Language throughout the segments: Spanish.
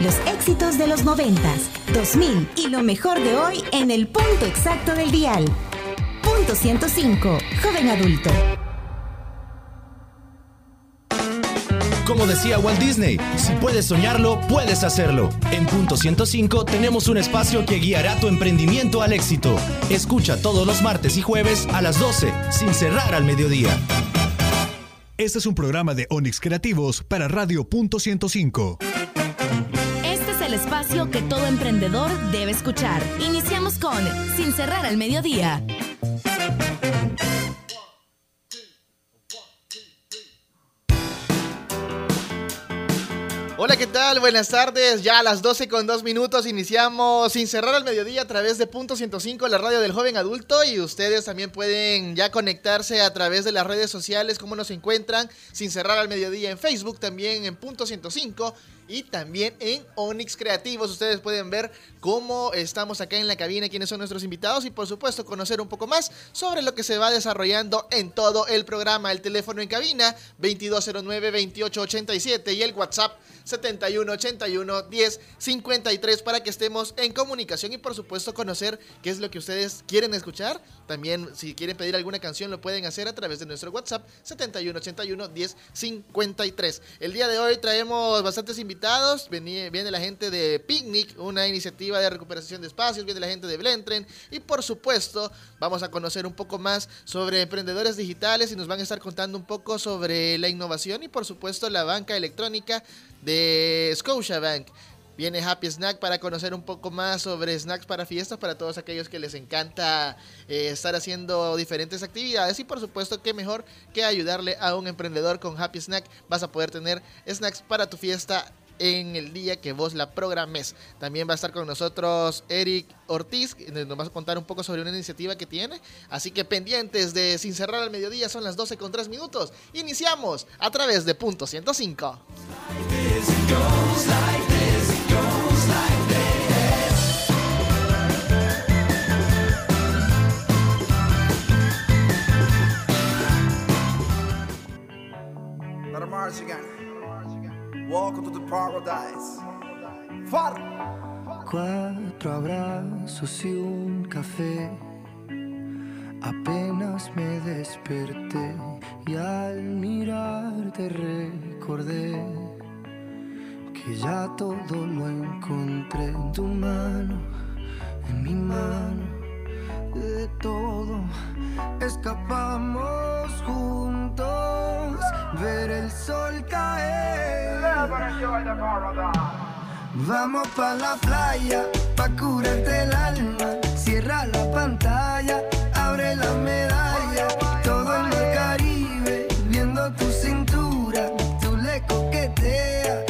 Los éxitos de los 90, 2000 y lo mejor de hoy en el punto exacto del dial. Punto 105, joven adulto. Como decía Walt Disney, si puedes soñarlo, puedes hacerlo. En Punto 105 tenemos un espacio que guiará tu emprendimiento al éxito. Escucha todos los martes y jueves a las 12, sin cerrar al mediodía. Este es un programa de Onix Creativos para Radio Punto 105. El espacio que todo emprendedor debe escuchar. Iniciamos con Sin cerrar al mediodía. Hola, ¿qué tal? Buenas tardes. Ya a las 12 con 2 minutos iniciamos sin cerrar al mediodía a través de Punto 105, la radio del joven adulto. Y ustedes también pueden ya conectarse a través de las redes sociales, cómo nos encuentran, sin cerrar al mediodía en Facebook, también en Punto 105 y también en Onyx Creativos. Ustedes pueden ver cómo estamos acá en la cabina, quiénes son nuestros invitados y por supuesto conocer un poco más sobre lo que se va desarrollando en todo el programa. El teléfono en cabina 2209-2887 y el WhatsApp 7181 1053 para que estemos en comunicación y por supuesto conocer qué es lo que ustedes quieren escuchar. También si quieren pedir alguna canción lo pueden hacer a través de nuestro WhatsApp 7181 1053. El día de hoy traemos bastantes invitados. Viene, viene la gente de Picnic, una iniciativa de recuperación de espacios, viene la gente de Blentren y por supuesto vamos a conocer un poco más sobre emprendedores digitales y nos van a estar contando un poco sobre la innovación y por supuesto la banca electrónica de Scotiabank. Viene Happy Snack para conocer un poco más sobre snacks para fiestas para todos aquellos que les encanta eh, estar haciendo diferentes actividades y por supuesto que mejor que ayudarle a un emprendedor con Happy Snack vas a poder tener snacks para tu fiesta en el día que vos la programes. También va a estar con nosotros Eric Ortiz, nos va a contar un poco sobre una iniciativa que tiene. Así que pendientes de Sin Cerrar al Mediodía, son las 12 con 3 minutos. Iniciamos a través de Punto 105. Welcome to the paradise. Cuatro abrazos y un café. Apenas me desperté y al mirarte recordé que ya todo lo encontré en tu mano, en mi mano, de todo escapamos Vamos pa la playa, pa curarte el alma, cierra la pantalla, abre la medalla, todo en el Caribe, viendo tu cintura, tú le coqueteas.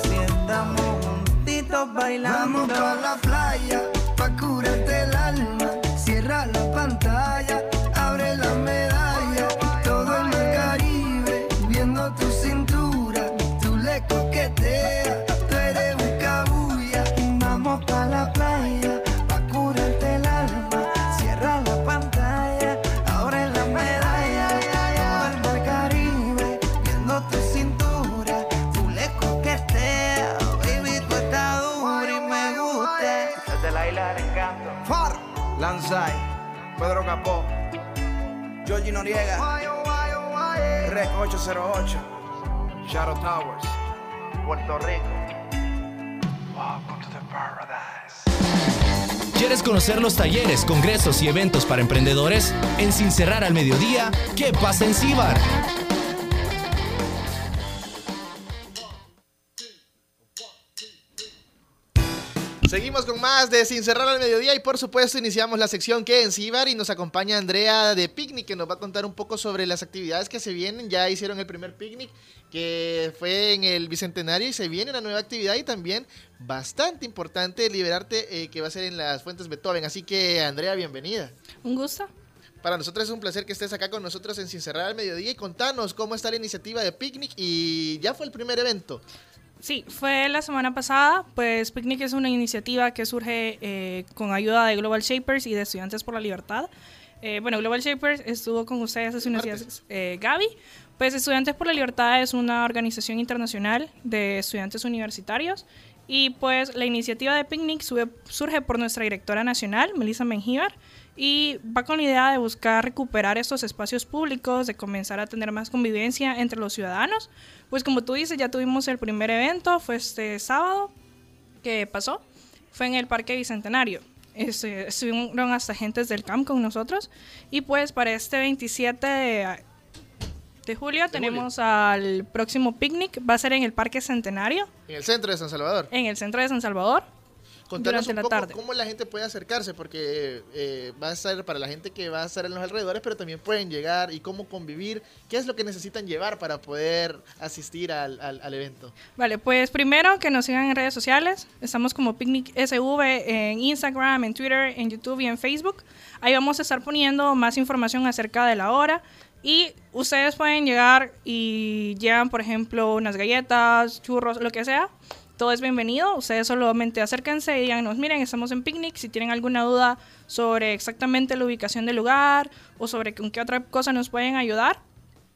bailando. Vamos la playa, Noriega, Rec 808, Shadow Towers, Puerto Rico. Welcome to the paradise. ¿Quieres conocer los talleres, congresos y eventos para emprendedores? En Sin Cerrar al Mediodía, ¿qué pasa en Cibar? Seguimos con más de Sin Cerrar al Mediodía y por supuesto iniciamos la sección que en Cibar y nos acompaña Andrea de Picnic que nos va a contar un poco sobre las actividades que se vienen. Ya hicieron el primer picnic que fue en el Bicentenario y se viene una nueva actividad y también bastante importante Liberarte eh, que va a ser en las Fuentes Beethoven. Así que Andrea, bienvenida. Un gusto. Para nosotros es un placer que estés acá con nosotros en Sin Cerrar al Mediodía y contanos cómo está la iniciativa de Picnic y ya fue el primer evento. Sí, fue la semana pasada. Pues Picnic es una iniciativa que surge eh, con ayuda de Global Shapers y de Estudiantes por la Libertad. Eh, bueno, Global Shapers estuvo con ustedes hace unos días, eh, Gaby. Pues Estudiantes por la Libertad es una organización internacional de estudiantes universitarios. Y pues la iniciativa de Picnic sube- surge por nuestra directora nacional, Melissa Mengíbar, y va con la idea de buscar recuperar estos espacios públicos, de comenzar a tener más convivencia entre los ciudadanos. Pues como tú dices, ya tuvimos el primer evento, fue este sábado que pasó, fue en el Parque Bicentenario. Este, estuvieron hasta agentes del CAMP con nosotros y pues para este 27 de, de julio tenemos al próximo picnic, va a ser en el Parque Centenario, En el centro de San Salvador. en el centro de San Salvador. Contanos durante un la poco tarde. cómo la gente puede acercarse, porque eh, va a ser para la gente que va a estar en los alrededores, pero también pueden llegar y cómo convivir, qué es lo que necesitan llevar para poder asistir al, al- al evento. Vale, pues primero que nos sigan en redes sociales. Estamos como Picnic SV en Instagram, en Twitter, en YouTube y en Facebook. Ahí vamos a estar poniendo más información acerca de la hora. Y ustedes pueden llegar y llevan, por ejemplo, unas galletas, churros, lo que sea. Todo es bienvenido. Ustedes solamente acérquense y díganos, miren, estamos en Picnic. Si tienen alguna duda sobre exactamente la ubicación del lugar o sobre con qué otra cosa nos pueden ayudar,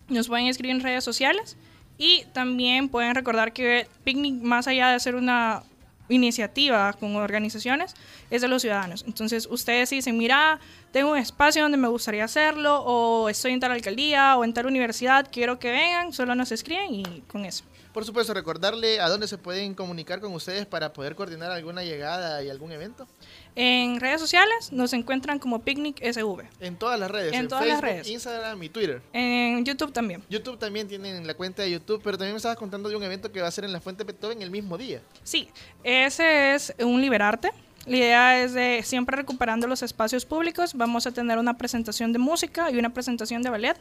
nos pueden escribir en redes sociales y también pueden recordar que Picnic, más allá de ser una iniciativa con organizaciones, es de los ciudadanos. Entonces, ustedes dicen, mira, tengo un espacio donde me gustaría hacerlo, o estoy en tal alcaldía o en tal universidad, quiero que vengan, solo nos escriben y con eso. Por supuesto, recordarle a dónde se pueden comunicar con ustedes para poder coordinar alguna llegada y algún evento. En redes sociales nos encuentran como Picnic SV. En todas las redes, En todas las Facebook, redes. Instagram y Twitter. En YouTube también. YouTube también tienen la cuenta de YouTube, pero también me estabas contando de un evento que va a ser en la Fuente Beethoven el mismo día. Sí, ese es un liberarte. La idea es de siempre recuperando los espacios públicos. Vamos a tener una presentación de música y una presentación de ballet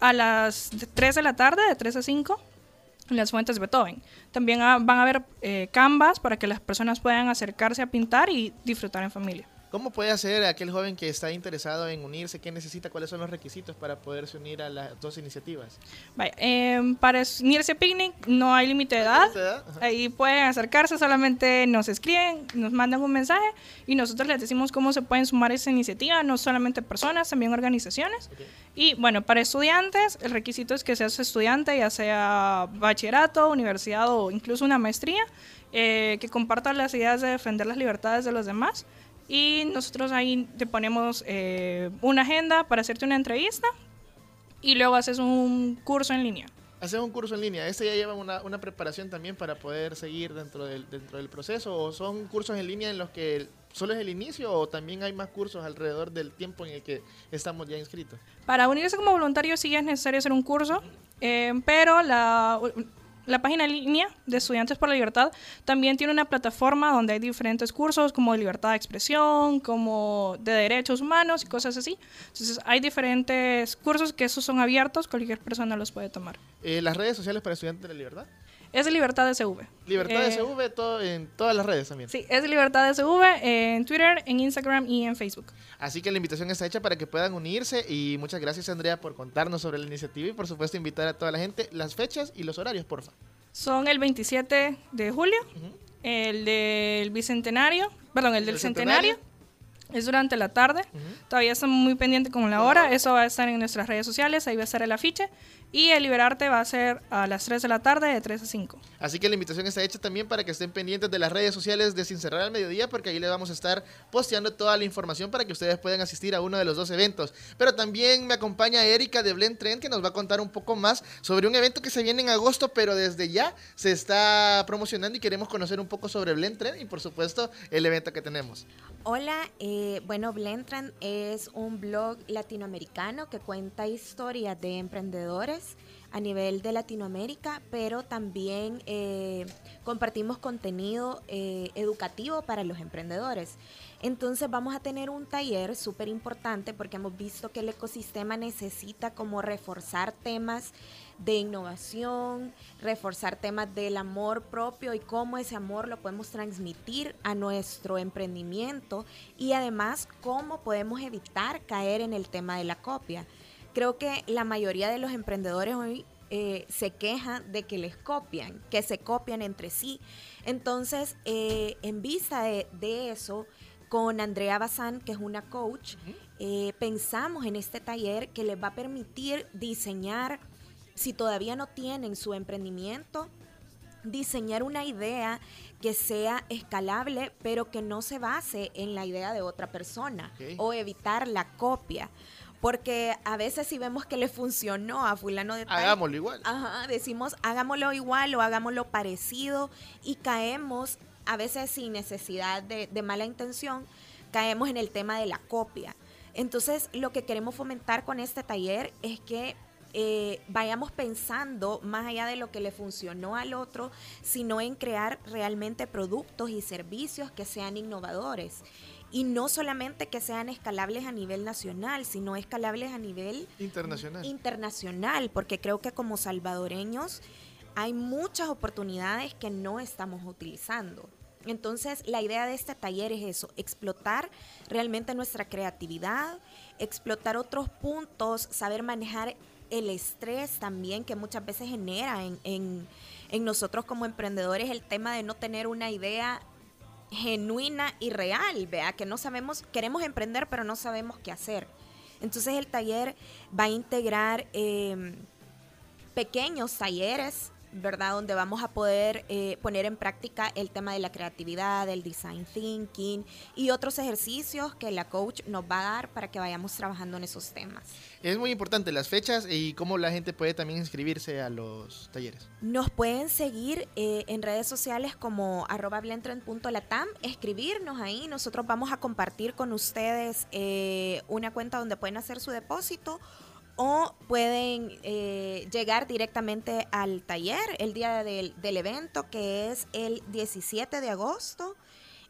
a las 3 de la tarde, de 3 a 5, las fuentes Beethoven. También van a haber eh, canvas para que las personas puedan acercarse a pintar y disfrutar en familia. ¿Cómo puede hacer aquel joven que está interesado en unirse? ¿Qué necesita? ¿Cuáles son los requisitos para poderse unir a las dos iniciativas? Vaya, em, para unirse a Picnic no hay límite de edad. Ahí pueden acercarse, solamente nos escriben, nos mandan un mensaje y nosotros les decimos cómo se pueden sumar a esa iniciativa, no solamente personas, también organizaciones. Y bueno, para estudiantes, el requisito es que seas estudiante, ya sea bachillerato, universidad o incluso una maestría, eh, que compartas las ideas de defender las libertades de los demás. Y nosotros ahí te ponemos eh, una agenda para hacerte una entrevista y luego haces un curso en línea. Haces un curso en línea, ¿este ya lleva una, una preparación también para poder seguir dentro del, dentro del proceso? ¿O son cursos en línea en los que solo es el inicio o también hay más cursos alrededor del tiempo en el que estamos ya inscritos? Para unirse como voluntario sí es necesario hacer un curso, eh, pero la, la página línea de Estudiantes por la Libertad también tiene una plataforma donde hay diferentes cursos como de libertad de expresión, como de derechos humanos y cosas así. Entonces hay diferentes cursos que esos son abiertos, cualquier persona los puede tomar. Eh, ¿Las redes sociales para Estudiantes de la Libertad? Es Libertad SV. Libertad Eh, SV todo, en todas las redes también. Sí, es Libertad SV en Twitter, en Instagram y en Facebook. Así que la invitación está hecha para que puedan unirse y muchas gracias Andrea por contarnos sobre la iniciativa y por supuesto invitar a toda la gente las fechas y los horarios, porfa. Son el 27 de julio, el del bicentenario, perdón, el del ¿El centenario. centenario? Es durante la tarde. Todavía estamos muy pendientes con la hora. Eso va a estar en nuestras redes sociales. Ahí va a estar el afiche. Y el Liberarte va a ser a las 3 de la tarde, de 3 a 5. Así que la invitación está hecha también para que estén pendientes de las redes sociales de Sin Cerrar al Mediodía, porque ahí les vamos a estar posteando toda la información para que ustedes puedan asistir a uno de los dos eventos. Pero también me acompaña Erika de Blend Trend, que nos va a contar un poco más sobre un evento que se viene en agosto, pero desde ya se está promocionando y queremos conocer un poco sobre Blend Trend y por supuesto el evento que tenemos. Hola, eh, bueno, Blendtrend es un blog latinoamericano que cuenta historias de emprendedores a nivel de Latinoamérica, pero también eh, compartimos contenido eh, educativo para los emprendedores. Entonces vamos a tener un taller súper importante porque hemos visto que el ecosistema necesita como reforzar temas de innovación, reforzar temas del amor propio y cómo ese amor lo podemos transmitir a nuestro emprendimiento y además cómo podemos evitar caer en el tema de la copia. Creo que la mayoría de los emprendedores hoy eh, se quejan de que les copian, que se copian entre sí. Entonces, eh, en vista de, de eso, con Andrea Bazán, que es una coach, eh, pensamos en este taller que les va a permitir diseñar, si todavía no tienen su emprendimiento, diseñar una idea que sea escalable, pero que no se base en la idea de otra persona o evitar la copia. Porque a veces si vemos que le funcionó a fulano de tal, Hagámoslo igual. Ajá, decimos hagámoslo igual o hagámoslo parecido y caemos, a veces sin necesidad de, de mala intención, caemos en el tema de la copia. Entonces, lo que queremos fomentar con este taller es que eh, vayamos pensando más allá de lo que le funcionó al otro, sino en crear realmente productos y servicios que sean innovadores. Y no solamente que sean escalables a nivel nacional, sino escalables a nivel Internacional. internacional, porque creo que como salvadoreños hay muchas oportunidades que no estamos utilizando. Entonces, la idea de este taller es eso, explotar realmente nuestra creatividad, explotar otros puntos, saber manejar el estrés también que muchas veces genera en, en- en nosotros como emprendedores el tema de no tener una idea genuina y real, vea, que no sabemos, queremos emprender pero no sabemos qué hacer. Entonces el taller va a integrar eh, pequeños talleres, ¿verdad? Donde vamos a poder eh, poner en práctica el tema de la creatividad, el design thinking y otros ejercicios que la coach nos va a dar para que vayamos trabajando en esos temas. Es muy importante las fechas y cómo la gente puede también inscribirse a los talleres. Nos pueden seguir eh, en redes sociales como arroba blendtrend.latam, escribirnos ahí. Nosotros vamos a compartir con ustedes eh, una cuenta donde pueden hacer su depósito o pueden eh, llegar directamente al taller el día del, del evento que es el 17 de agosto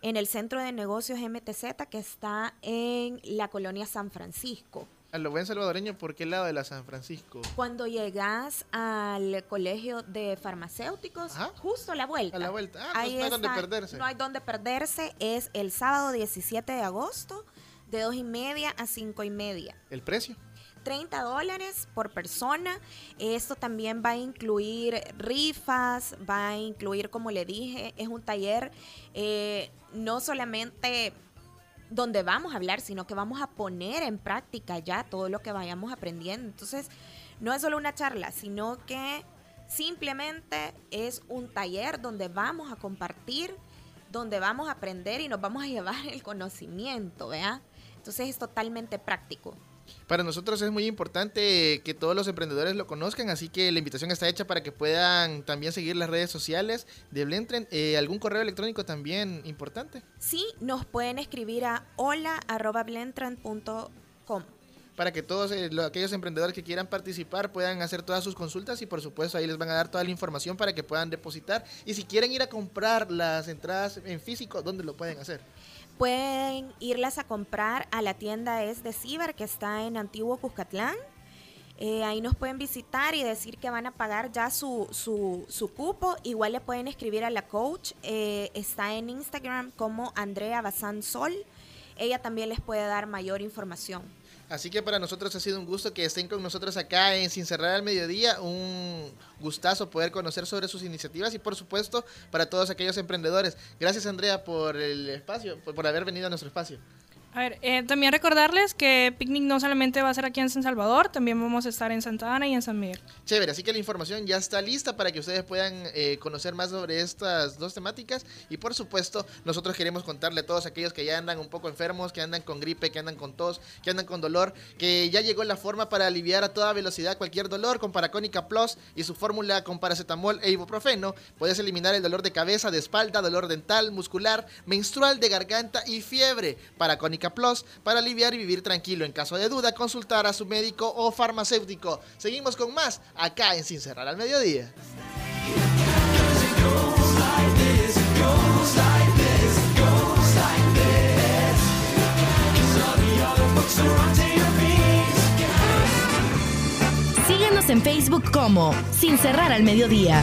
en el Centro de Negocios MTZ que está en la colonia San Francisco. A lo buen salvadoreño, ¿por qué lado de la San Francisco? Cuando llegas al colegio de farmacéuticos, Ajá. justo a la vuelta. A la vuelta. Ah, pues Ahí no hay donde está. perderse. No hay donde perderse. Es el sábado 17 de agosto, de 2 y media a 5 y media. ¿El precio? 30 dólares por persona. Esto también va a incluir rifas, va a incluir, como le dije, es un taller eh, no solamente donde vamos a hablar, sino que vamos a poner en práctica ya todo lo que vayamos aprendiendo. Entonces, no es solo una charla, sino que simplemente es un taller donde vamos a compartir, donde vamos a aprender y nos vamos a llevar el conocimiento, ¿vea? Entonces es totalmente práctico. Para nosotros es muy importante que todos los emprendedores lo conozcan, así que la invitación está hecha para que puedan también seguir las redes sociales de Blendtrend. Eh, ¿Algún correo electrónico también importante? Sí, nos pueden escribir a hola.blendtrend.com para que todos eh, lo- aquellos emprendedores que quieran participar puedan hacer todas sus consultas y por supuesto ahí les van a dar toda la información para que puedan depositar. Y si quieren ir a comprar las entradas en físico, ¿dónde lo pueden hacer? Pueden irlas a comprar a la tienda Es de Ciber que está en Antiguo Cuscatlán. Eh, ahí nos pueden visitar y decir que van a pagar ya su, su, su cupo. Igual le pueden escribir a la coach. eh, está en Instagram como Andrea Bazán Sol. Ella también les puede dar mayor información. Así que para nosotros ha sido un gusto que estén con nosotros acá en Sin Cerrar al Mediodía. Un gustazo poder conocer sobre sus iniciativas y por supuesto para todos aquellos emprendedores. Gracias Andrea por el espacio, por, por haber venido a nuestro espacio. A ver, eh, también recordarles que Picnic no solamente va a ser aquí en San Salvador, también vamos a estar en Santa Ana y en San Miguel. Chévere, así que la información ya está lista para que ustedes puedan eh, conocer más sobre estas dos temáticas y por supuesto nosotros queremos contarle a todos aquellos que ya andan un poco enfermos, que andan con gripe, que andan con tos, que andan con dolor, que ya llegó la forma para aliviar a toda velocidad cualquier dolor con Paracónica Plus y su fórmula con paracetamol e ibuprofeno. Puedes eliminar el dolor de cabeza, de espalda, dolor dental, muscular, menstrual, de garganta y fiebre. Paracónica Plus para aliviar y vivir tranquilo. En caso de duda, consultar a su médico o farmacéutico. Seguimos con más acá en Sin Cerrar al Mediodía. Síguenos en Facebook como Sin Cerrar al Mediodía.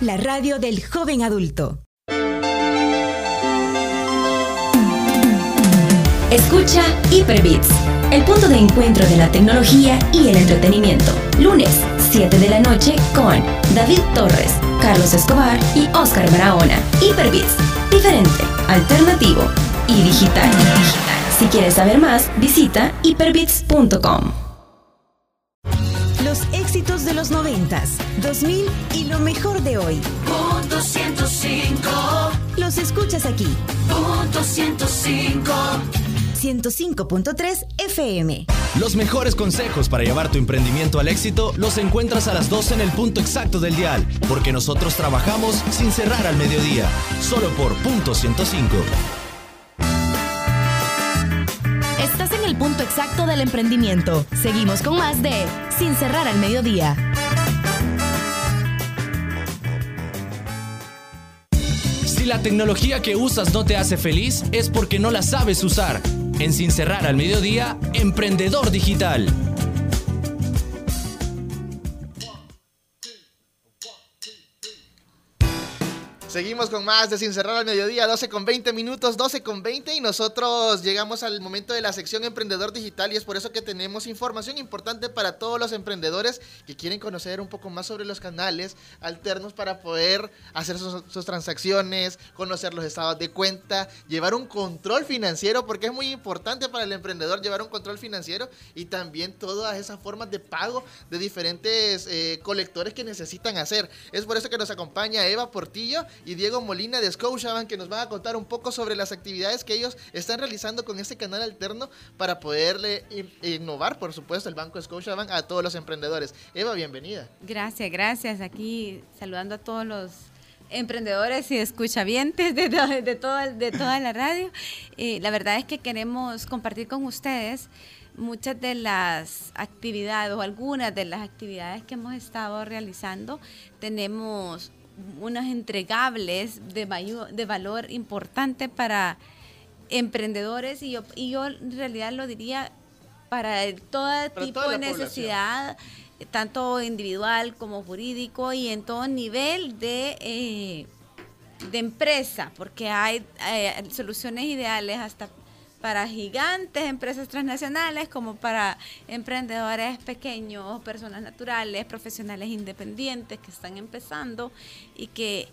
La radio del joven adulto. Escucha Hyperbits, el punto de encuentro de la tecnología y el entretenimiento. Lunes, 7 de la noche con David Torres, Carlos Escobar y Oscar Barahona. Hyperbits, diferente, alternativo y digital. Si quieres saber más, visita hyperbits.com. Los éxitos de los 90s, 2000 y lo mejor de hoy. Punto 105. Los escuchas aquí. Punto 105. 105.3 FM. Los mejores consejos para llevar tu emprendimiento al éxito los encuentras a las 12 en el punto exacto del dial, porque nosotros trabajamos sin cerrar al mediodía, solo por punto 105. Exacto del emprendimiento. Seguimos con más de Sin cerrar al mediodía. Si la tecnología que usas no te hace feliz, es porque no la sabes usar. En Sin cerrar al mediodía, Emprendedor Digital. Seguimos con más de Sin Cerrar al Mediodía, 12 con 20 minutos, 12 con 20 y nosotros llegamos al momento de la sección Emprendedor Digital y es por eso que tenemos información importante para todos los emprendedores que quieren conocer un poco más sobre los canales alternos para poder hacer sus, transacciones, conocer los estados de cuenta, llevar un control financiero porque es muy importante para el emprendedor llevar un control financiero y también todas esas formas de pago de diferentes eh, colectores que necesitan hacer. Es por eso que nos acompaña Eva Portillo y Diego Molina de Scotiabank que nos van a contar un poco sobre las actividades que ellos están realizando con este canal alterno para poderle in- innovar, por supuesto, el Banco Scotiabank a todos los emprendedores. Eva, bienvenida. Gracias, gracias. Aquí saludando a todos los emprendedores y escuchavientes de toda la radio. Eh, la verdad es que queremos compartir con ustedes muchas de las actividades o algunas de las actividades que hemos estado realizando. Tenemos unos entregables de, mayo- de valor importante para emprendedores y yo, y yo en realidad lo diría para todo Para tipo de población. necesidad, tanto individual como jurídico y en todo nivel de, eh, de empresa, porque hay eh, soluciones ideales hasta para gigantes, empresas transnacionales, como para emprendedores pequeños, personas naturales, profesionales independientes que están empezando y que,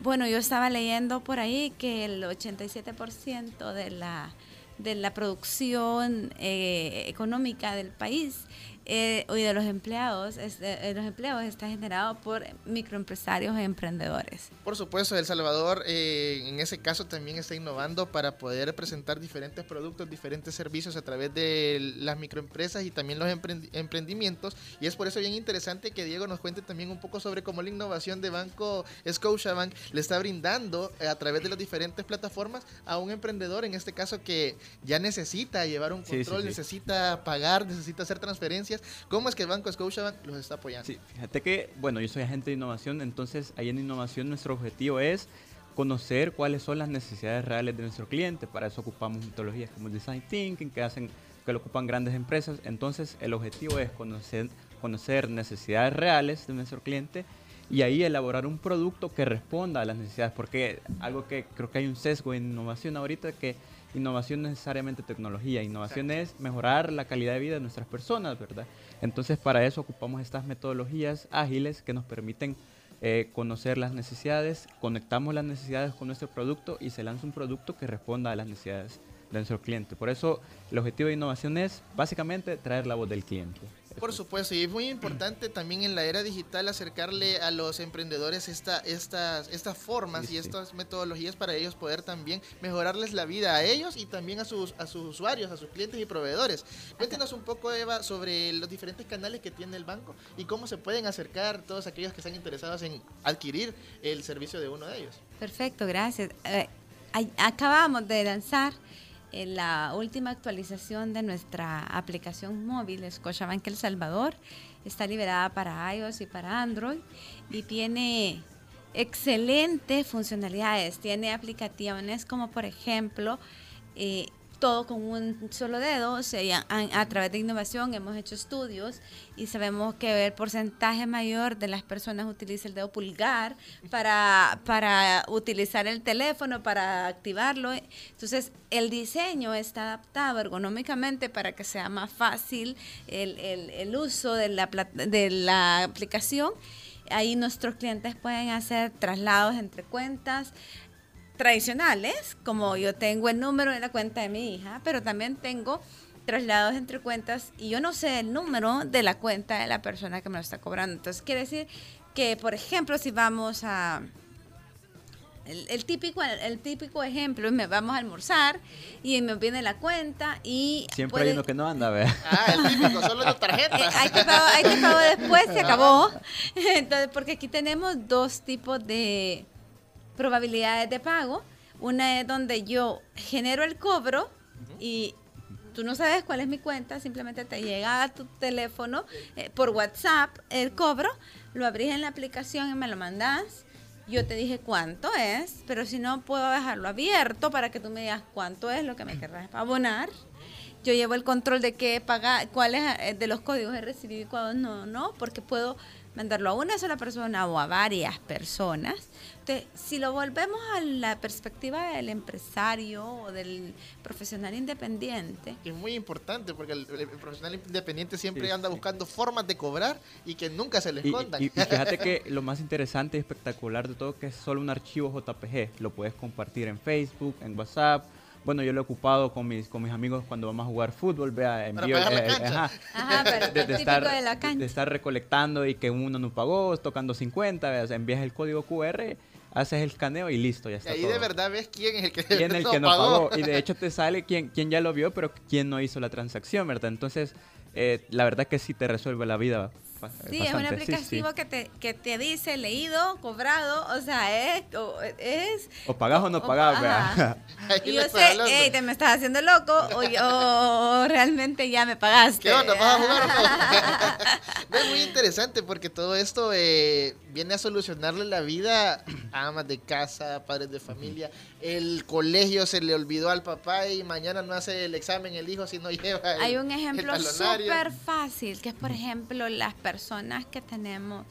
bueno, yo estaba leyendo por ahí que el 87% de la, de la producción eh, económica del país eh, y de los empleados, es, eh, los empleos está generado por microempresarios e emprendedores. Por supuesto, El Salvador eh, en ese caso también está innovando para poder presentar diferentes productos, diferentes servicios a través de las microempresas y también los emprendimientos. Y es por eso bien interesante que Diego nos cuente también un poco sobre cómo la innovación de Banco Scotiabank le está brindando eh, a través de las diferentes plataformas a un emprendedor, en este caso que ya necesita llevar un control, necesita pagar, necesita hacer transferencias ¿Cómo es que el Banco Scotiabank los está apoyando? Sí, fíjate que, bueno, yo soy agente de innovación, entonces ahí en innovación nuestro objetivo es conocer cuáles son las necesidades reales de nuestro cliente. Para eso ocupamos metodologías como Design Thinking, que hacen que lo ocupan grandes empresas. Entonces, el objetivo es conocer, conocer necesidades reales de nuestro cliente y ahí elaborar un producto que responda a las necesidades. Porque algo que creo que hay un sesgo en innovación ahorita que innovación no es necesariamente tecnología, innovación es mejorar la calidad de vida de nuestras personas, ¿verdad? Entonces para eso ocupamos estas metodologías ágiles que nos permiten eh, conocer las necesidades, conectamos las necesidades con nuestro producto y se lanza un producto que responda a las necesidades de nuestro cliente. Por eso el objetivo de innovación es básicamente traer la voz del cliente. Por supuesto, y es muy importante también en la era digital acercarle a los emprendedores esta, estas, estas formas y estas metodologías para ellos poder también mejorarles la vida a ellos y también a sus, a sus usuarios, a sus clientes y proveedores. Cuéntenos un poco, Eva, sobre los diferentes canales que tiene el banco y cómo se pueden acercar todos aquellos que están interesados en adquirir el servicio de uno de ellos. Perfecto, gracias. Eh, acabamos de lanzar en la última actualización de nuestra aplicación móvil, Scotiabank El Salvador, está liberada para iOS y para Android y tiene excelentes funcionalidades. Tiene aplicaciones como por ejemplo eh, todo con un solo dedo. O sea, a, través de innovación hemos hecho estudios y sabemos que el porcentaje mayor de las personas utiliza el dedo pulgar para, para utilizar el teléfono, para activarlo. Entonces, el diseño está adaptado ergonómicamente para que sea más fácil el, el, el uso de la, de la aplicación. Ahí nuestros clientes pueden hacer traslados entre cuentas, tradicionales, como yo tengo el número de la cuenta de mi hija, pero también tengo traslados entre cuentas y yo no sé el número de la cuenta de la persona que me lo está cobrando. Entonces quiere decir que, por ejemplo, si vamos a... El, típico el típico ejemplo me vamos a almorzar y me viene la cuenta y siempre hay uno que no anda ¿verdad? ah el típico solo la tarjeta eh, hay que pago, después se acabó entonces porque aquí tenemos dos tipos de probabilidades de pago. Una es donde yo genero el cobro y tú no sabes cuál es mi cuenta, simplemente te llega a tu teléfono eh, por WhatsApp el cobro, lo abrís en la aplicación y me lo mandas. Yo te dije cuánto es, pero si no puedo dejarlo abierto para que tú me digas cuánto es lo que me querrás abonar. Yo llevo el control de qué pagar, cuáles eh, de los códigos he recibido y cuáles no, no, porque puedo mandarlo a una sola persona o a varias personas. Entonces, si lo volvemos a la perspectiva del empresario o del profesional independiente. Es muy importante porque el, profesional independiente siempre anda buscando formas de cobrar y que nunca se les escondan. Y, fíjate que lo más interesante y espectacular de todo que es solo un archivo JPG. Lo puedes compartir en Facebook, en WhatsApp bueno, yo lo he ocupado con mis, con mis amigos cuando vamos a jugar fútbol, vea, envío, eh, ajá, de, estar, de, estar recolectando y que uno no pagó, tocando 50, veas, envías el código QR, haces el escaneo y listo, ya está. Y ahí de verdad ves quién es el que, ¿Quién el que no pagó. Y de hecho te sale quién, quién ya lo vio, pero quién no hizo la transacción, ¿verdad? Entonces, eh, la verdad que sí te resuelve la vida Sí, es un aplicativo Que, te, que te dice leído, cobrado, o sea, es... O, es, o pagas o no pagas, Y yo sé, hey, te me estás haciendo loco o, realmente ya me pagaste. ¿Qué onda? ¿Vas a jugar Es muy interesante porque todo esto eh, viene a solucionarle la vida a amas de casa, padres de familia. El colegio se le olvidó al papá y mañana no hace el examen el hijo si no lleva el Hay un ejemplo súper fácil, que es por ejemplo las personas que tenemos.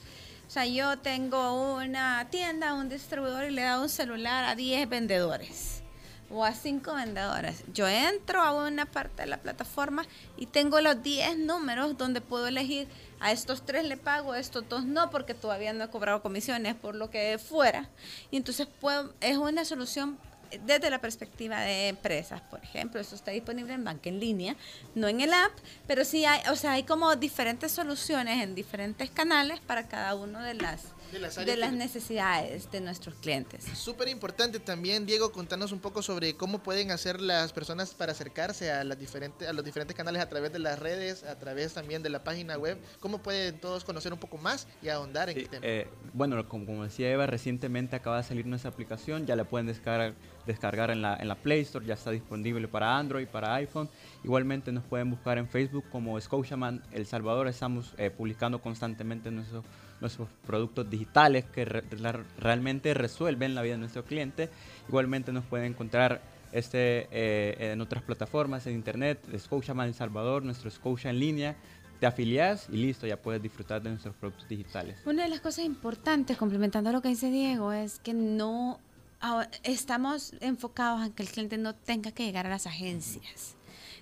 O sea, yo tengo una tienda, un distribuidor y le he dado un celular a 10 vendedores. o a cinco vendedores. Yo entro a una parte de la plataforma y tengo los 10 números donde puedo elegir a estos tres le pago, a estos dos no, porque todavía no he cobrado comisiones por lo que fuera. Y entonces puedo, es una solución desde la perspectiva de empresas, por ejemplo, eso está disponible en banca en línea, no en el app, pero sí hay, o sea, hay como diferentes soluciones en diferentes canales para cada uno de las De las de áreas las que- necesidades de nuestros clientes. Súper importante también, Diego, contarnos un poco sobre cómo pueden hacer las personas para acercarse a, las diferentes, a los diferentes canales a través de las redes, a través también de la página web. ¿Cómo pueden todos conocer un poco más y ahondar en el tema? Eh, bueno, como, como decía Eva, recientemente acaba de salir nuestra aplicación, ya la pueden descargar, descargar en, la, en la Play Store, ya está disponible para Android, para iPhone. Igualmente nos pueden buscar en Facebook como Scotiaman El Salvador, estamos eh, publicando constantemente nuestros, nuestros productos digitales que realmente resuelven la vida de nuestro cliente. Igualmente nos pueden encontrar este, eh, en otras plataformas, en internet, Scotiaman El Salvador, nuestro Scotia en línea. Te afilias y listo, ya puedes disfrutar de nuestros productos digitales. Una de las cosas importantes, complementando lo que dice Diego, es que no ahora, estamos enfocados en que el cliente no tenga que llegar a las agencias.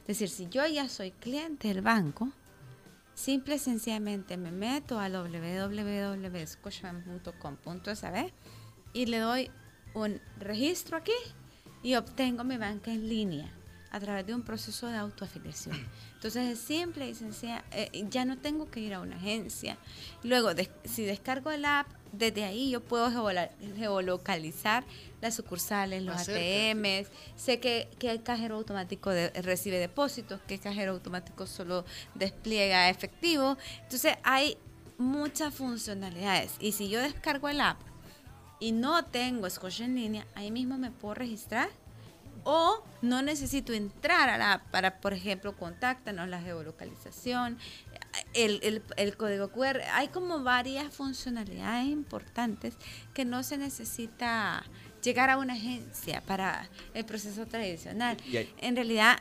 Es decir, si yo ya soy cliente del banco, simple y sencillamente me meto a www.scotiabank.com.sb y le doy un registro aquí y obtengo mi banca en línea a través de un proceso de autoafiliación. Entonces es simple y sencilla, eh, ya no tengo que ir a una agencia. Luego, des- si descargo el app, desde ahí yo puedo geolocalizar las sucursales, los ATMs, sé que, que el cajero automático de- recibe depósitos, que el cajero automático solo despliega efectivo. Entonces hay muchas funcionalidades. Y si yo descargo el app y no tengo Scotia en línea, ahí mismo me puedo registrar o no necesito entrar a la app para, por ejemplo, contáctanos, la geolocalización, el, el- el código QR. Hay como varias funcionalidades importantes que no se necesita llegar a una agencia para el proceso tradicional. En realidad,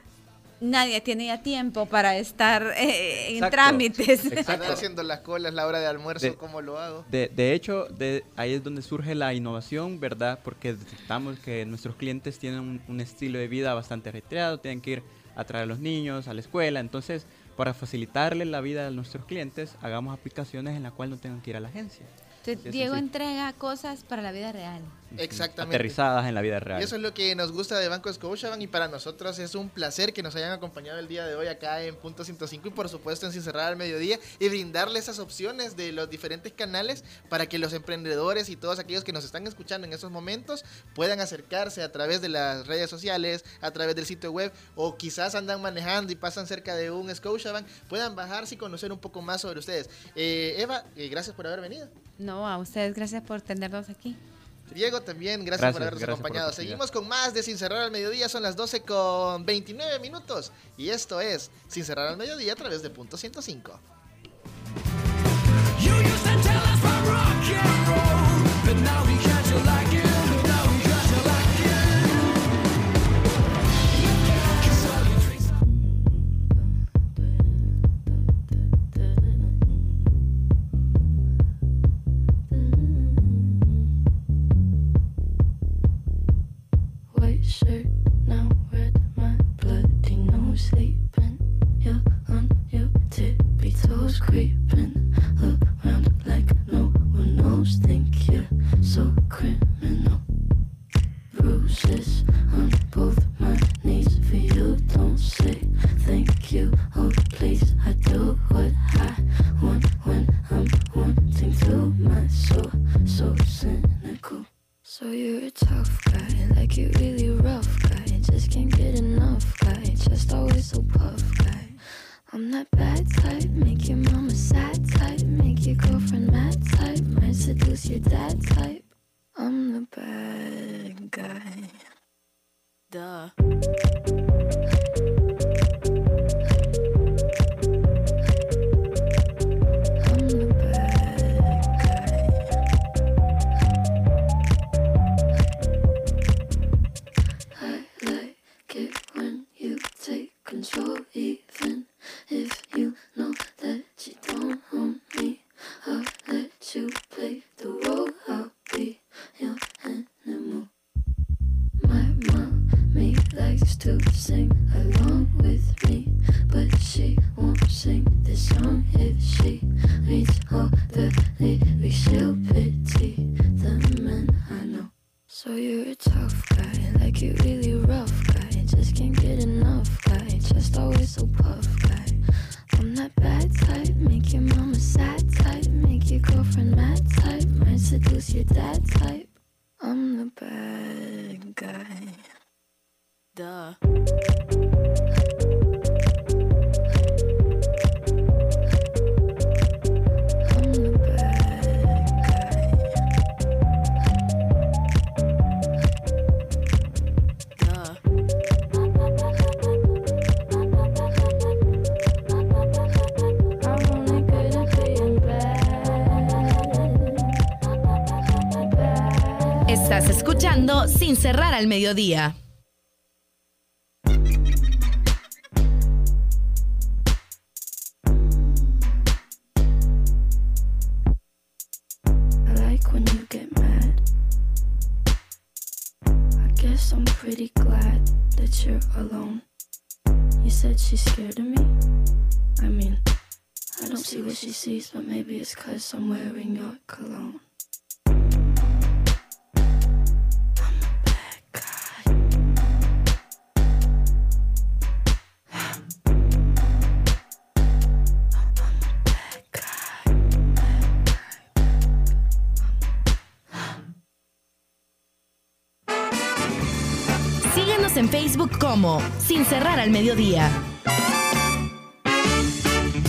nadie tiene ya tiempo para estar eh, en Exacto, trámites. Andar haciendo las colas, la hora de almuerzo, De- ¿cómo lo hago? De, de hecho, de, ahí es donde surge la innovación, ¿verdad? Porque detectamos que nuestros clientes tienen un, un estilo de vida bastante ajetreado, tienen que ir a traer a los niños a la escuela. Entonces, para facilitarle la vida a nuestros clientes, hagamos aplicaciones en las cuales no tengan que ir a la agencia. Entonces, Sí, sí, Diego sí. entrega cosas para la vida real. Exactamente. Aterrizadas en la vida real. Y eso es lo que nos gusta de Banco Scotiabank y para nosotros es un placer que nos hayan acompañado el día de hoy acá en Punto 105 y por supuesto en Sin Cerrar al Mediodía y brindarle esas opciones de los diferentes canales para que los emprendedores y todos aquellos que nos están escuchando en estos momentos puedan acercarse a través de las redes sociales, a través del sitio web o quizás andan manejando y pasan cerca de un Scotiabank, puedan bajarse y conocer un poco más sobre ustedes. Eh, Eva, eh, gracias por haber venido. No, a ustedes gracias por tenernos aquí. Diego también, gracias, Gracias, por habernos gracias acompañado. Seguimos con más de Sin Cerrar al Mediodía, son las 12 con 29 minutos. Y esto es Sin Cerrar al Mediodía a través de Punto 105. creep if she reads all the maybe it's cause I'm wearing your cologne. Síguenos en Facebook como Sin cerrar al mediodía.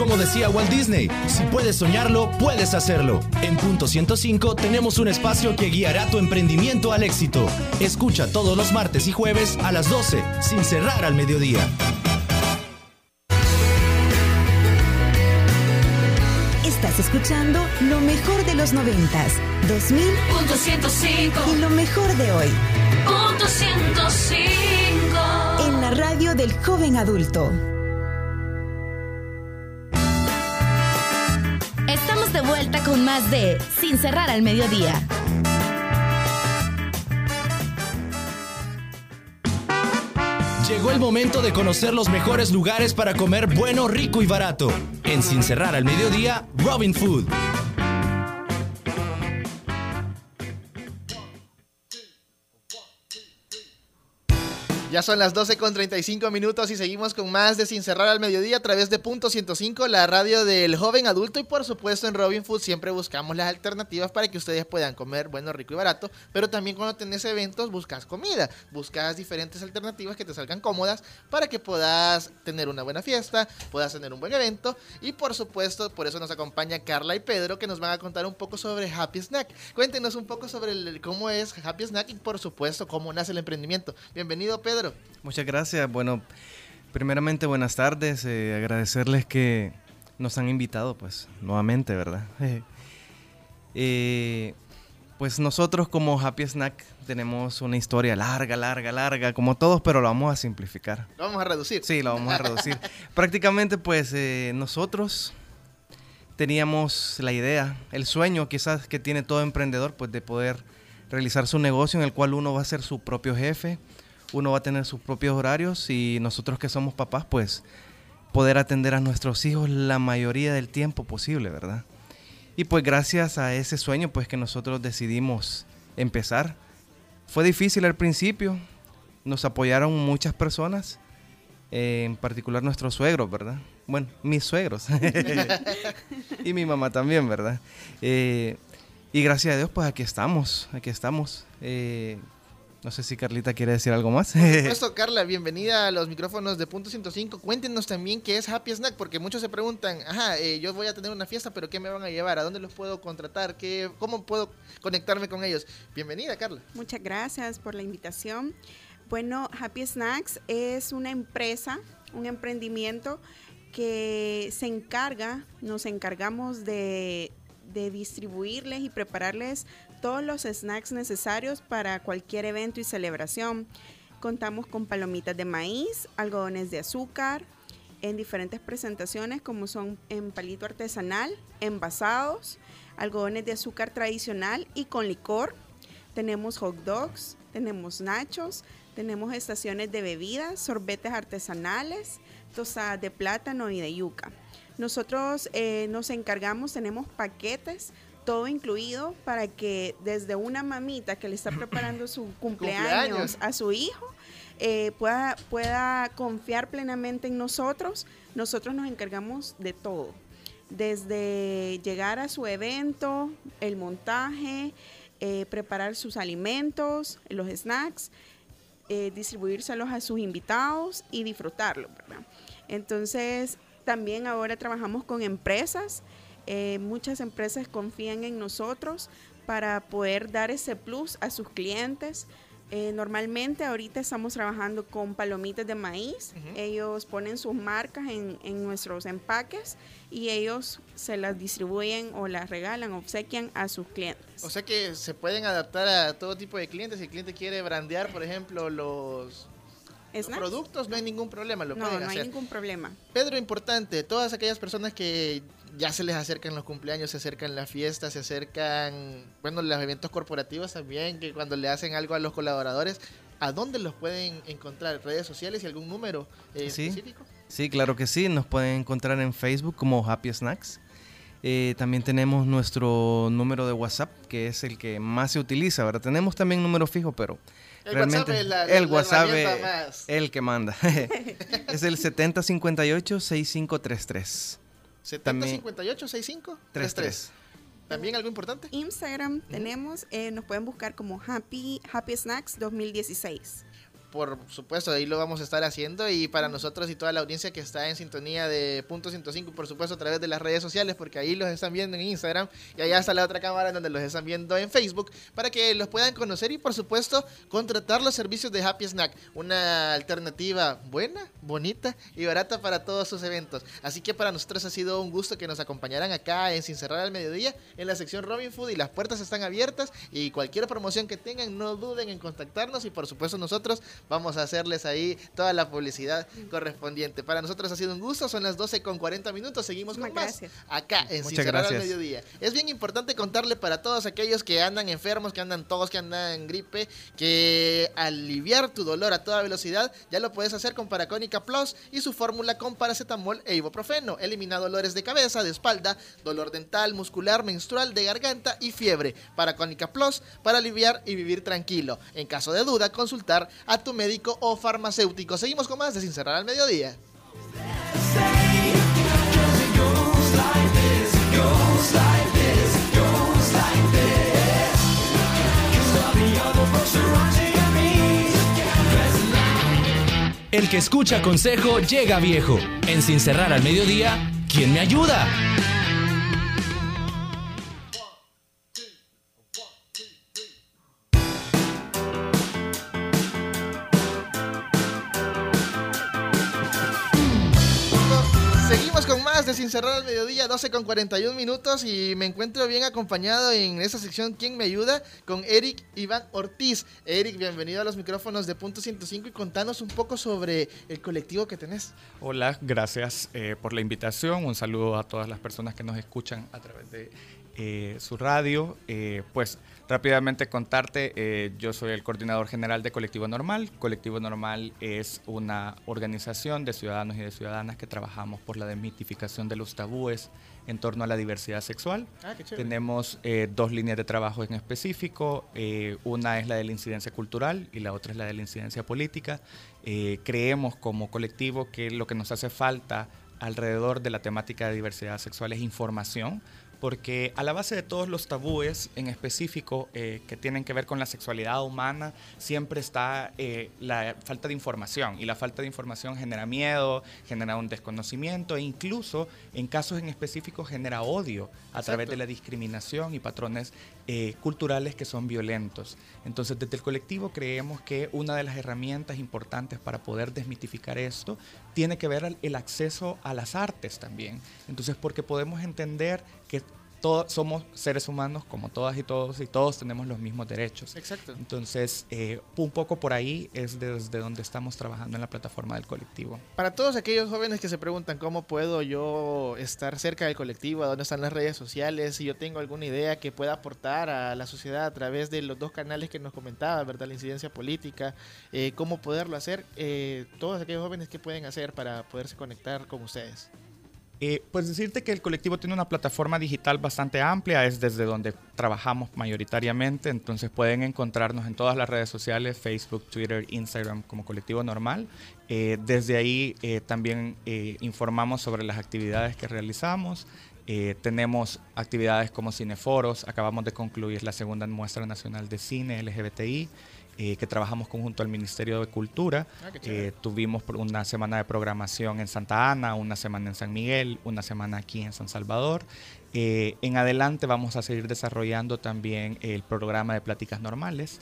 Como decía Walt Disney, si puedes soñarlo, puedes hacerlo. En Punto 105 tenemos un espacio que guiará tu emprendimiento al éxito. Escucha todos los martes y jueves a las 12, sin cerrar al mediodía. Estás escuchando lo mejor de los noventas, 2000 Punto 105 y lo mejor de hoy. Punto 105 En la radio del joven adulto. Con más de Sin cerrar al mediodía. Llegó el momento de conocer los mejores lugares para comer bueno, rico y barato. En Sin cerrar al mediodía, Robin Food. Ya son las 12 con 35 minutos y seguimos con más de Sin Cerrar al Mediodía a través de Punto 105, la radio del joven adulto y por supuesto en Robin Food siempre buscamos las alternativas para que ustedes puedan comer bueno, rico y barato, pero también cuando tenés eventos buscas comida, buscas diferentes alternativas que te salgan cómodas para que puedas tener una buena fiesta, puedas tener un buen evento y por supuesto por eso nos acompaña Carla y Pedro que nos van a contar un poco sobre Happy Snack. Cuéntenos un poco sobre cómo es Happy Snack y por supuesto cómo nace el emprendimiento. Bienvenido Pedro. Muchas gracias. Bueno, primeramente buenas tardes. eh, agradecerles que nos han invitado, pues, nuevamente, ¿verdad? Eh, pues nosotros como Happy Snack tenemos una historia larga, larga, larga, como todos, pero lo vamos a simplificar. Lo vamos a reducir. Sí, lo vamos a reducir. Prácticamente, pues, eh, nosotros teníamos la idea, el sueño quizás que tiene todo emprendedor, pues, de poder realizar su negocio en el cual uno va a ser su propio jefe, uno va a tener sus propios horarios y nosotros que somos papás, pues poder atender a nuestros hijos la mayoría del tiempo posible, ¿verdad? Y pues gracias a ese sueño, pues que nosotros decidimos empezar. Fue difícil al principio, nos apoyaron muchas personas, en particular nuestros suegros, ¿verdad? Bueno, mis suegros. y mi mamá también, ¿verdad? Eh, y gracias a Dios, pues aquí estamos, aquí estamos. Eh, no sé si Carlita quiere decir algo más. Por supuesto, Carla, bienvenida a los micrófonos de Punto 105. Cuéntenos también qué es Happy Snack, porque muchos se preguntan, ajá, eh, yo voy a tener una fiesta, pero ¿qué me van a llevar? ¿A dónde los puedo contratar? ¿Qué, ¿Cómo puedo conectarme con ellos? Bienvenida, Carla. Muchas gracias por la invitación. Bueno, Happy Snacks es una empresa, un emprendimiento que se encarga, nos encargamos de, de distribuirles y prepararles todos los snacks necesarios para cualquier evento y celebración. Contamos con palomitas de maíz, algodones de azúcar, en diferentes presentaciones como son en palito artesanal, envasados, algodones de azúcar tradicional y con licor. Tenemos hot dogs, tenemos nachos, tenemos estaciones de bebidas, sorbetes artesanales, tostadas de plátano y de yuca. Nosotros eh, nos encargamos, tenemos paquetes, todo incluido para que desde una mamita que le está preparando su cumpleaños, Cumpleaños. a su hijo eh, pueda, pueda confiar plenamente en nosotros. Nosotros nos encargamos de todo, desde llegar a su evento, el montaje, eh, preparar sus alimentos, los snacks, eh, distribuírselos a sus invitados y disfrutarlo, ¿verdad? Entonces, también ahora trabajamos con empresas. Eh, muchas empresas confían en nosotros para poder dar ese plus a sus clientes. Eh, normalmente ahorita estamos trabajando con palomitas de maíz. Ellos ponen sus marcas en, en nuestros empaques y ellos se las distribuyen o las regalan, obsequian a sus clientes. O sea que se pueden adaptar a todo tipo de clientes. Si el cliente quiere brandear, por ejemplo, los, productos, no hay ningún problema, lo No, pueden no hay hacer. ningún problema. Pedro, importante, todas aquellas personas que ya se les acercan los cumpleaños, se acercan las fiestas, se acercan, bueno, los eventos corporativos también, que cuando le hacen algo a los colaboradores, ¿a dónde los pueden encontrar? ¿Redes sociales y algún número eh, Sí. específico? Sí, claro que sí. Nos pueden encontrar en Facebook como Happy Snacks. Eh, también tenemos nuestro número de WhatsApp, que es el que más se utiliza, ¿verdad? Tenemos también número fijo, pero El realmente WhatsApp es la- el la WhatsApp es más. el que manda. es el 7058-6533. 70 58 65 33. 33. ¿También algo importante? Instagram tenemos, eh, nos pueden buscar como Happy, Happy Snacks 2016. Por supuesto, ahí lo vamos a estar haciendo. Y para nosotros y toda la audiencia que está en sintonía de Punto 105, por supuesto a través de las redes sociales, porque ahí los están viendo en Instagram. Y allá está la otra cámara donde los están viendo en Facebook, para que los puedan conocer y por supuesto contratar los servicios de Happy Snack, una alternativa buena, bonita y barata para todos sus eventos. Así que para nosotros ha sido un gusto que nos acompañaran acá en Sin Cerrar al Mediodía en la sección Robin Food y las puertas están abiertas. Y cualquier promoción que tengan no duden en contactarnos. Y por supuesto nosotros vamos a hacerles ahí toda la publicidad correspondiente. Para nosotros ha sido un gusto, son las 12 con 40 minutos, seguimos con más gracias. acá en Muchas al. Mediodía. Es bien importante contarle para todos aquellos que andan enfermos, que andan todos, que andan en gripe, que aliviar tu dolor a toda velocidad ya lo puedes hacer con Paracónica Plus y su fórmula con paracetamol e ibuprofeno. Elimina dolores de cabeza, de espalda, dolor dental, muscular, menstrual, de garganta y fiebre. Paracónica Plus para aliviar y vivir tranquilo. En caso de duda, consultar a tu médico o farmacéutico. Seguimos con más de Sin Cerrar al Mediodía. El que escucha consejo llega viejo. En Sin Cerrar al Mediodía, ¿quién me ayuda? Cerrar al Mediodía, 12 con 41 minutos y me encuentro bien acompañado en esta sección ¿Quién me ayuda? con Eric Iván Ortiz. Eric, bienvenido a los micrófonos de Punto 105 y contanos un poco sobre el colectivo que tenés. Hola, gracias eh, por la invitación. Un saludo a todas las personas que nos escuchan a través de eh, su radio. Eh, pues Rápidamente contarte, eh, yo soy el coordinador general de Colectivo Normal. Colectivo Normal es una organización de ciudadanos y de ciudadanas que trabajamos por la desmitificación de los tabúes en torno a la diversidad sexual. Ah. Tenemos eh, dos líneas de trabajo en específico. eh, una es la de la incidencia cultural y la otra es la de la incidencia política. Creemos como colectivo que lo que nos hace falta alrededor de la temática de diversidad sexual es información, porque a la base de todos los tabúes, en específico, eh, que tienen que ver con la sexualidad humana, siempre está eh, la falta de información. Y la falta de información genera miedo, genera un desconocimiento e incluso, en casos en específico, genera odio a través de la discriminación y patrones eh, culturales que son violentos. Entonces, desde el colectivo creemos que una de las herramientas importantes para poder desmitificar esto tiene que ver el acceso a las artes también. Entonces, porque podemos entender que todos somos seres humanos como todas y todos y todos tenemos los mismos derechos. Exacto. Entonces, eh, un poco por ahí es desde donde estamos trabajando en la plataforma del colectivo. Para todos aquellos jóvenes que se preguntan cómo puedo yo estar cerca del colectivo, a dónde están las redes sociales, si yo tengo alguna idea que pueda aportar a la sociedad a través de los dos canales que nos comentaba, ¿verdad? La incidencia política, eh, cómo poderlo hacer, eh, todos aquellos jóvenes que pueden hacer para poderse conectar con ustedes. Eh, pues decirte que el colectivo tiene una plataforma digital bastante amplia, es desde donde trabajamos mayoritariamente, entonces pueden encontrarnos en todas las redes sociales, Facebook, Twitter, Instagram como colectivo normal. Eh, desde ahí eh, también informamos sobre las actividades que realizamos. Tenemos actividades como cineforos, acabamos de concluir la segunda muestra nacional de cine LGBTI. Eh, que trabajamos conjunto al Ministerio de Cultura. Ah. Eh, tuvimos una semana de programación en Santa Ana, una semana en San Miguel, una semana aquí en San Salvador. Eh, en adelante vamos a seguir desarrollando también el programa de pláticas normales.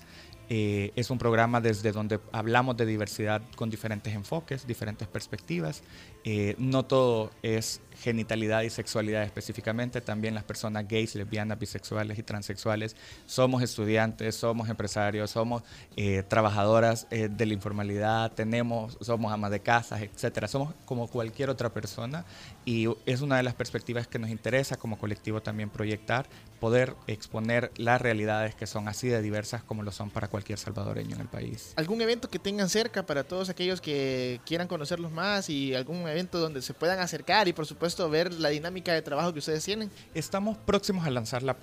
Eh, es un programa desde donde hablamos de diversidad con diferentes enfoques, diferentes perspectivas. Eh, no todo es genitalidad y sexualidad específicamente, también las personas gays, lesbianas, bisexuales y transexuales somos estudiantes, somos empresarios, somos eh, trabajadoras eh, de la informalidad, tenemos, somos amas de casas, etcétera. Somos como cualquier otra persona y es una de las perspectivas que nos interesa como colectivo también proyectar, poder exponer las realidades que son así de diversas como lo son para cualquier salvadoreño en el país. ¿Algún evento que tengan cerca para todos aquellos que quieran conocerlos más y algún evento donde se puedan acercar y por supuesto ver la dinámica de trabajo que ustedes tienen? Estamos próximos a lanzar la,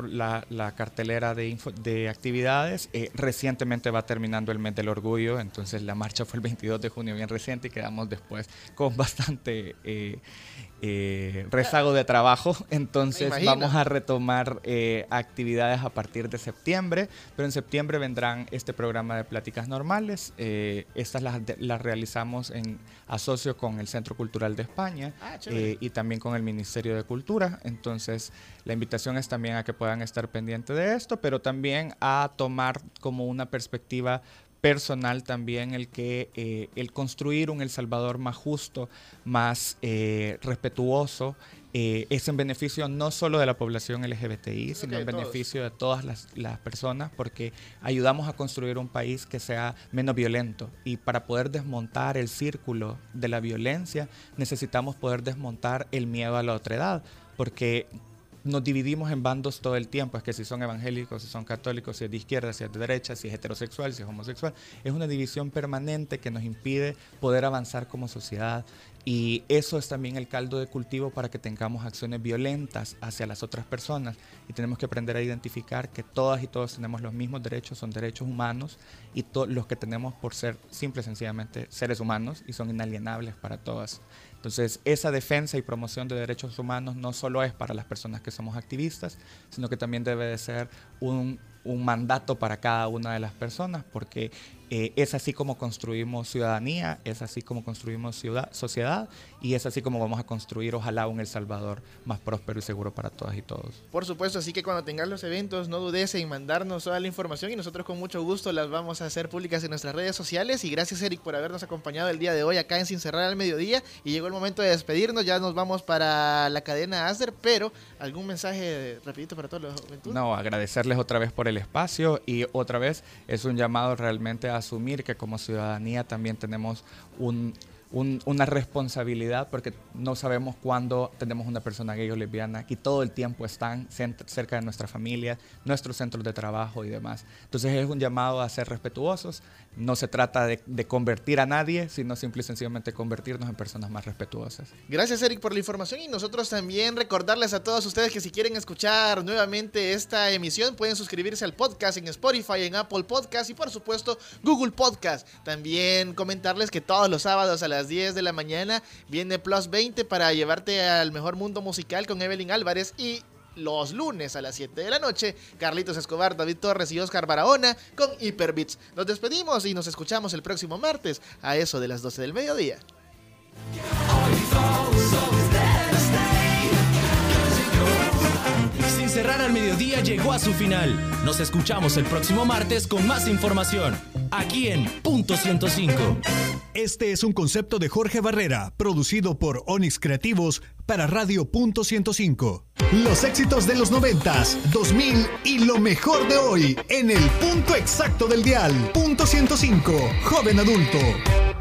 la- cartelera de, de actividades. Eh, recientemente va terminando el mes del orgullo, entonces la marcha fue el 22 de junio, bien reciente, y quedamos después con bastante eh, eh, rezago de trabajo. Entonces vamos a retomar eh, actividades a partir de septiembre, pero en septiembre vendrán este programa de pláticas normales. Eh, estas las, las realizamos en asocio con el Centro Cultural de España Ah, eh, y también con el Ministerio de Cultura. Entonces, la invitación es también a que puedan estar pendientes de esto, pero también a tomar como una perspectiva personal también el que eh, el construir un El Salvador más justo, más eh, respetuoso, eh, es en beneficio no solo de la población LGBTI, sino que en todos. beneficio de todas las, las personas, porque ayudamos a construir un país que sea menos violento. Y para poder desmontar el círculo de la violencia, necesitamos poder desmontar el miedo a la otredad, porque nos dividimos en bandos todo el tiempo, es que si son evangélicos, si son católicos, si es de izquierda, si es de derecha, si es heterosexual, si es homosexual, es una división permanente que nos impide poder avanzar como sociedad. Y eso es también el caldo de cultivo para que tengamos acciones violentas hacia las otras personas. Y tenemos que aprender a identificar que todas y todos tenemos los mismos derechos, son derechos humanos. Y los que tenemos por ser simple sencillamente seres humanos y son inalienables para todas. Entonces, esa defensa y promoción de derechos humanos no solo es para las personas que somos activistas, sino que también debe de ser un, un mandato para cada una de las personas, porque eh, es así como construimos ciudadanía, es así como construimos ciudad, sociedad y es así como vamos a construir, ojalá, un El Salvador más próspero y seguro para todas y todos. Por supuesto, así que cuando tengan los eventos, no dudes en mandarnos toda la información y nosotros con mucho gusto las vamos a hacer públicas en nuestras redes sociales. Y gracias, Eric, por habernos acompañado el día de hoy acá en Sin Cerrar al Mediodía. Y llegó el momento de despedirnos, ya nos vamos para la cadena Asder, pero algún mensaje rapidito para todos los juventud. No, agradecerles otra vez por el espacio y otra vez es un llamado realmente a asumir que como ciudadanía también tenemos un, un- una responsabilidad porque no sabemos cuándo tenemos una persona gay o lesbiana y todo el tiempo están cerca de nuestra familia, nuestros centros de trabajo y demás. Entonces es un llamado a ser respetuosos. No se trata de, de convertir a nadie, sino simple y sencillamente convertirnos en personas más respetuosas. Gracias Eric por la información y nosotros también recordarles a todos ustedes que si quieren escuchar nuevamente esta emisión pueden suscribirse al podcast en Spotify, en Apple Podcast y por supuesto Google Podcast. También comentarles que todos los sábados a las 10 de la mañana viene Plus 20 para llevarte al mejor mundo musical con Evelyn Álvarez y los lunes a las 7 de la noche, Carlitos Escobar, David Torres y Oscar Barahona con Hyperbits. Nos despedimos y nos escuchamos el próximo martes a eso de las 12 del mediodía. Cerrar al mediodía llegó a su final. Nos escuchamos el próximo martes con más información. Aquí en Punto 105. Este es un concepto de Jorge Barrera, producido por Onyx Creativos para Radio Punto 105. Los éxitos de los 90s, 2000 y lo mejor de hoy en el punto exacto del dial. Punto 105, joven adulto.